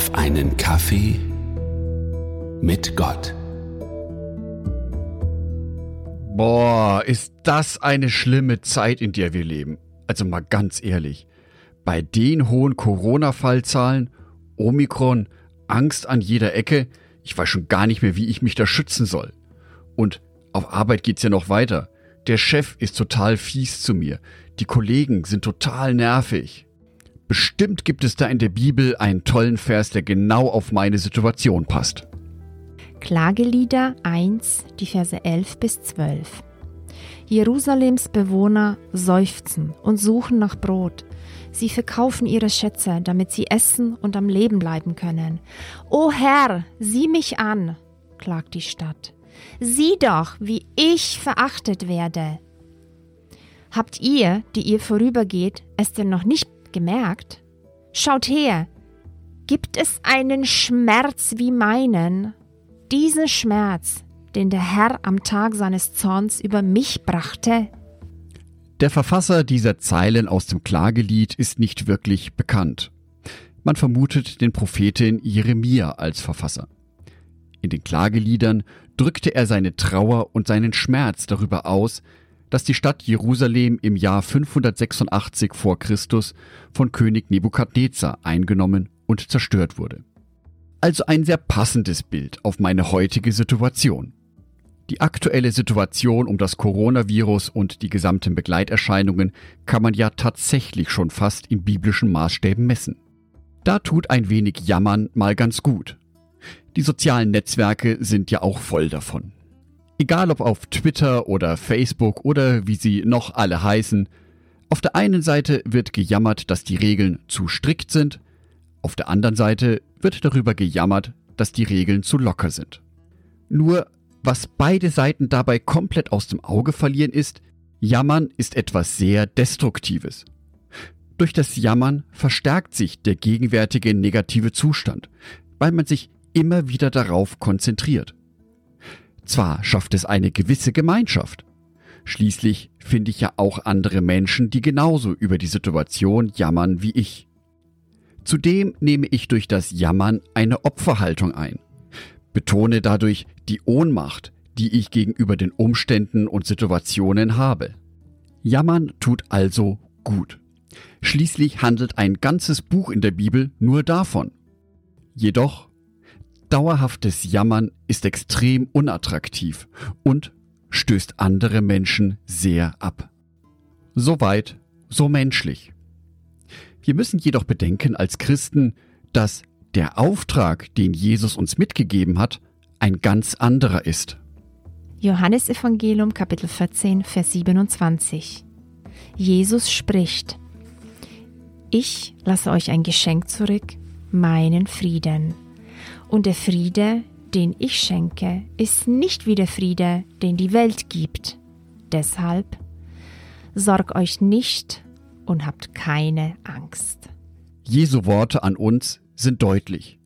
auf einen Kaffee mit Gott. Boah, ist das eine schlimme Zeit, in der wir leben. Also mal ganz ehrlich. Bei den hohen Corona-Fallzahlen, Omikron, Angst an jeder Ecke, ich weiß schon gar nicht mehr, wie ich mich da schützen soll. Und auf Arbeit geht's ja noch weiter. Der Chef ist total fies zu mir. Die Kollegen sind total nervig. Bestimmt gibt es da in der Bibel einen tollen Vers, der genau auf meine Situation passt. Klagelieder 1, die Verse 11 bis 12. Jerusalems Bewohner seufzen und suchen nach Brot. Sie verkaufen ihre Schätze, damit sie essen und am Leben bleiben können. O Herr, sieh mich an, klagt die Stadt. Sieh doch, wie ich verachtet werde. Habt ihr, die ihr vorübergeht, es denn noch nicht gemerkt? Schaut her, gibt es einen Schmerz wie meinen? Diesen Schmerz, den der Herr am Tag seines Zorns über mich brachte? Der Verfasser dieser Zeilen aus dem Klagelied ist nicht wirklich bekannt. Man vermutet den Propheten Jeremia als Verfasser. In den Klageliedern drückte er seine Trauer und seinen Schmerz darüber aus, dass die Stadt Jerusalem im Jahr 586 vor Christus von König Nebukadnezar eingenommen und zerstört wurde. Also ein sehr passendes Bild auf meine heutige Situation. Die aktuelle Situation um das Coronavirus und die gesamten Begleiterscheinungen kann man ja tatsächlich schon fast in biblischen Maßstäben messen. Da tut ein wenig Jammern mal ganz gut. Die sozialen Netzwerke sind ja auch voll davon. Egal ob auf Twitter oder Facebook oder wie sie noch alle heißen, auf der einen Seite wird gejammert, dass die Regeln zu strikt sind, auf der anderen Seite wird darüber gejammert, dass die Regeln zu locker sind. Nur was beide Seiten dabei komplett aus dem Auge verlieren ist, Jammern ist etwas sehr Destruktives. Durch das Jammern verstärkt sich der gegenwärtige negative Zustand, weil man sich immer wieder darauf konzentriert. Zwar schafft es eine gewisse Gemeinschaft. Schließlich finde ich ja auch andere Menschen, die genauso über die Situation jammern wie ich. Zudem nehme ich durch das Jammern eine Opferhaltung ein, betone dadurch die Ohnmacht, die ich gegenüber den Umständen und Situationen habe. Jammern tut also gut. Schließlich handelt ein ganzes Buch in der Bibel nur davon. Jedoch Dauerhaftes Jammern ist extrem unattraktiv und stößt andere Menschen sehr ab. Soweit, so menschlich. Wir müssen jedoch bedenken als Christen, dass der Auftrag, den Jesus uns mitgegeben hat, ein ganz anderer ist. Johannes Evangelium Kapitel 14 Vers 27 Jesus spricht Ich lasse euch ein Geschenk zurück, meinen Frieden. Und der Friede, den ich schenke, ist nicht wie der Friede, den die Welt gibt. Deshalb sorg euch nicht und habt keine Angst. Jesu Worte an uns sind deutlich.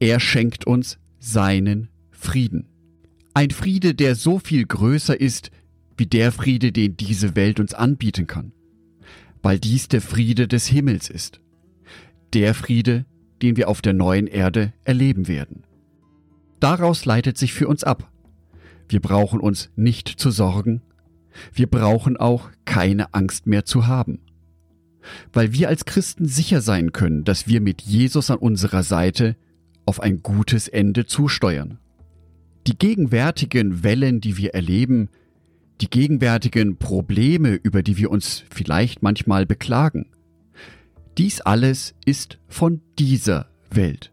Er schenkt uns seinen Frieden. Ein Friede, der so viel größer ist, wie der Friede, den diese Welt uns anbieten kann. Weil dies der Friede des Himmels ist. Der Friede, den wir auf der neuen Erde erleben werden. Daraus leitet sich für uns ab. Wir brauchen uns nicht zu sorgen, wir brauchen auch keine Angst mehr zu haben. Weil wir als Christen sicher sein können, dass wir mit Jesus an unserer Seite auf ein gutes Ende zusteuern. Die gegenwärtigen Wellen, die wir erleben, die gegenwärtigen Probleme, über die wir uns vielleicht manchmal beklagen, dies alles ist von dieser Welt.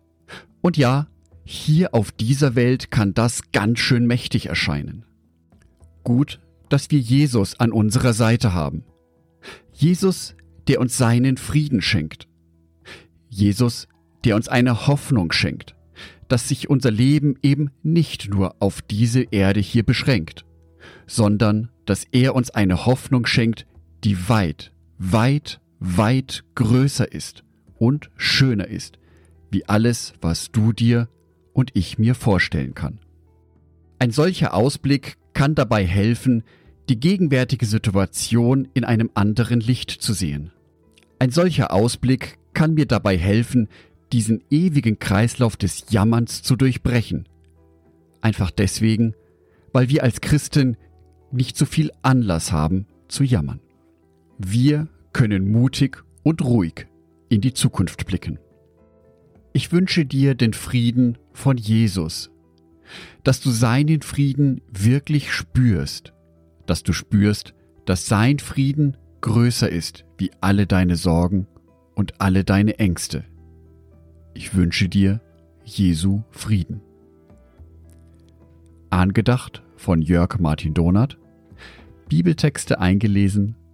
Und ja, hier auf dieser Welt kann das ganz schön mächtig erscheinen. Gut, dass wir Jesus an unserer Seite haben. Jesus, der uns seinen Frieden schenkt. Jesus, der uns eine Hoffnung schenkt, dass sich unser Leben eben nicht nur auf diese Erde hier beschränkt, sondern dass er uns eine Hoffnung schenkt, die weit, weit weit größer ist und schöner ist, wie alles, was du dir und ich mir vorstellen kann. Ein solcher Ausblick kann dabei helfen, die gegenwärtige Situation in einem anderen Licht zu sehen. Ein solcher Ausblick kann mir dabei helfen, diesen ewigen Kreislauf des Jammerns zu durchbrechen. Einfach deswegen, weil wir als Christen nicht so viel Anlass haben zu jammern. Wir können mutig und ruhig in die Zukunft blicken. Ich wünsche dir den Frieden von Jesus, dass du seinen Frieden wirklich spürst, dass du spürst, dass sein Frieden größer ist wie alle deine Sorgen und alle deine Ängste. Ich wünsche dir Jesu Frieden. Angedacht von Jörg Martin Donath, Bibeltexte eingelesen